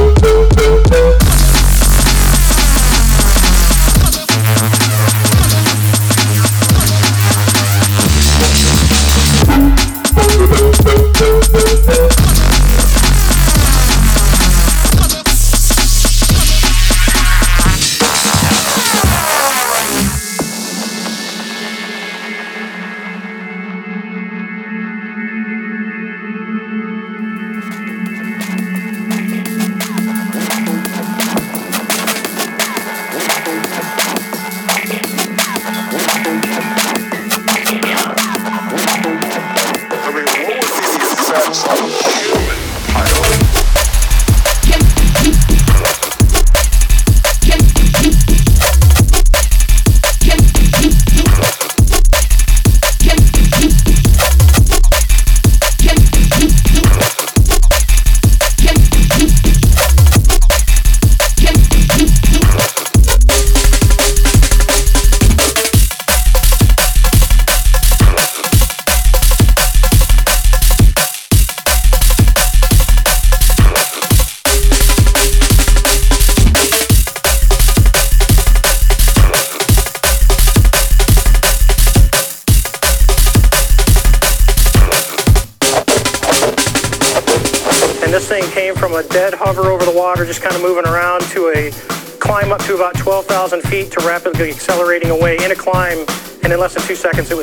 Música accelerating away in a climb, and in less than two seconds, it was.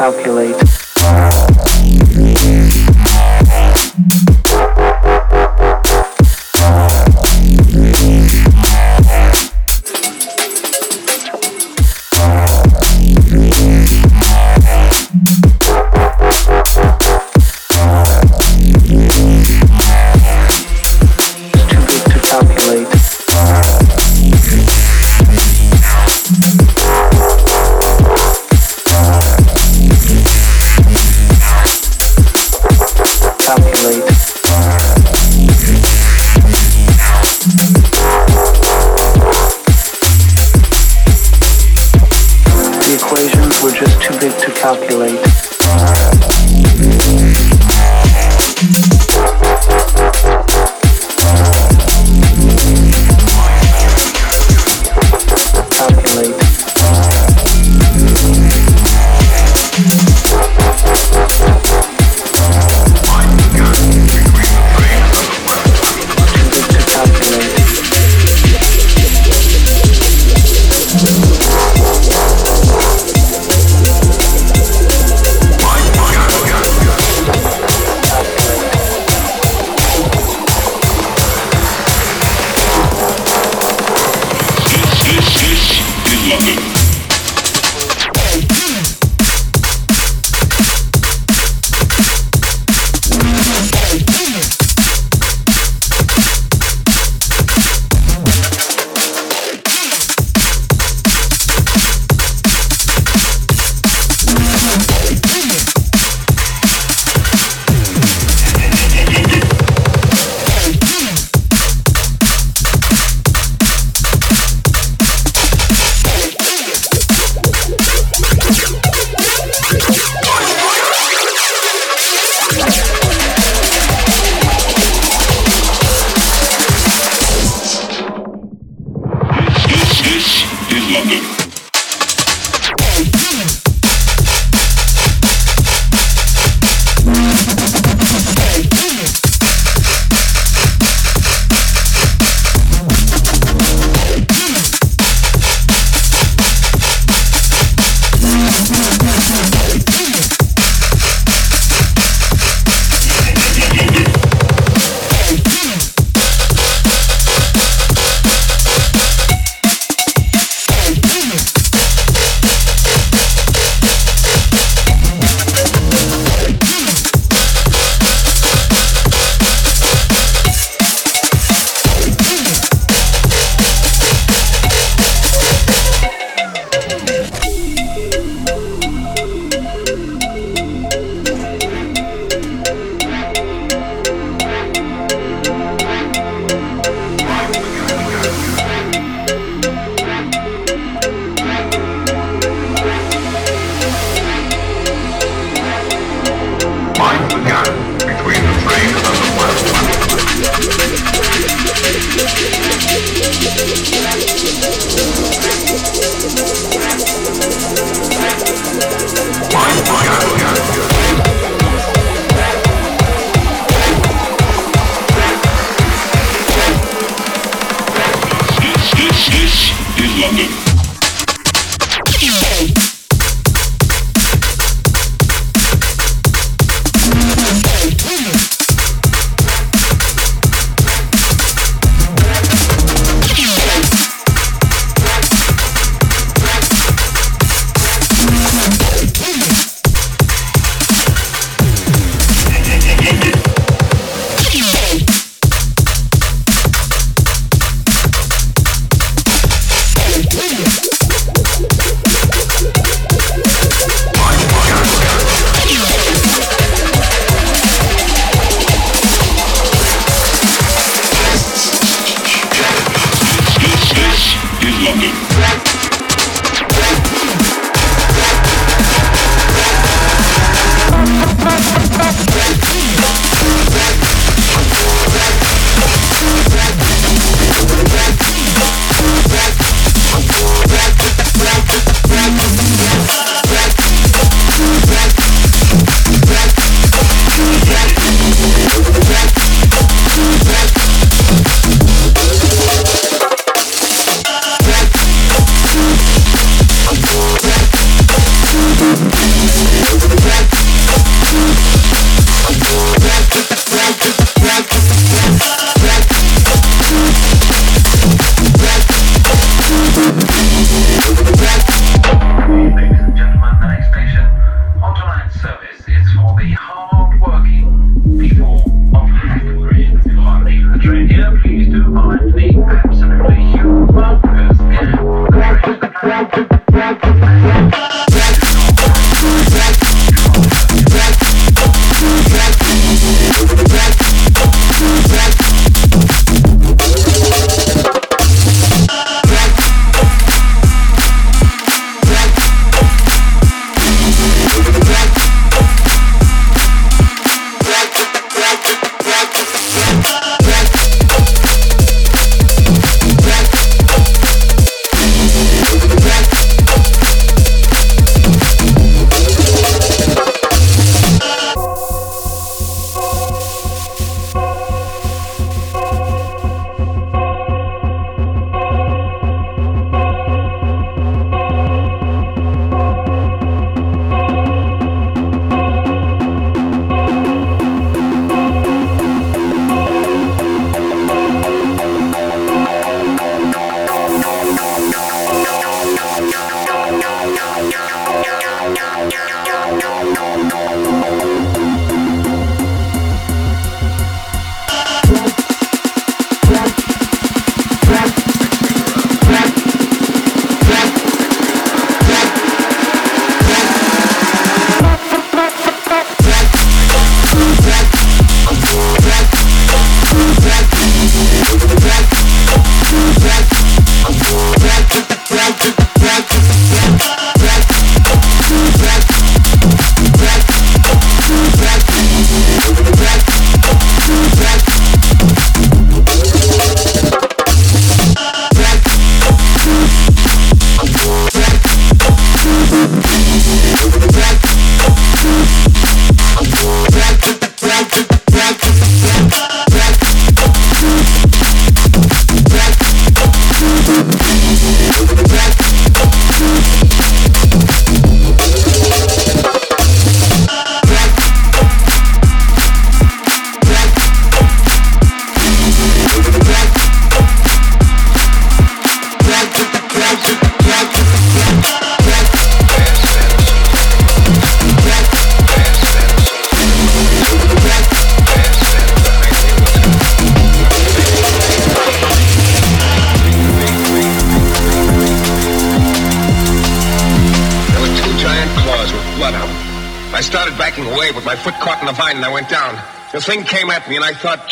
Calculate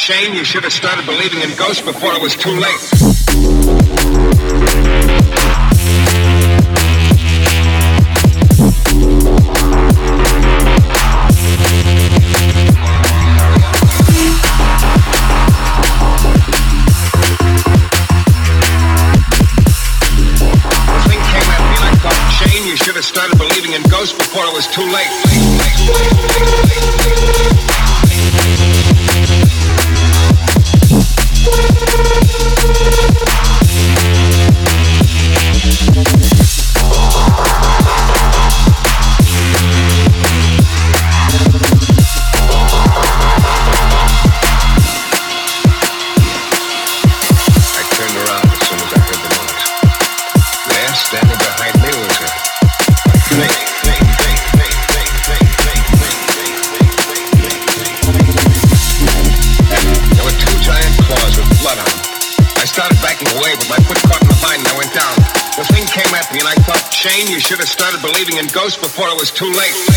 shame. You should have started believing in ghosts before it was too late. house before it was too late.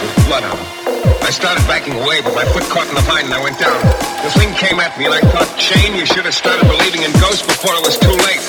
With blood on them. I started backing away, but my foot caught in the vine and I went down. The thing came at me and I thought, Shane, you should have started believing in ghosts before it was too late.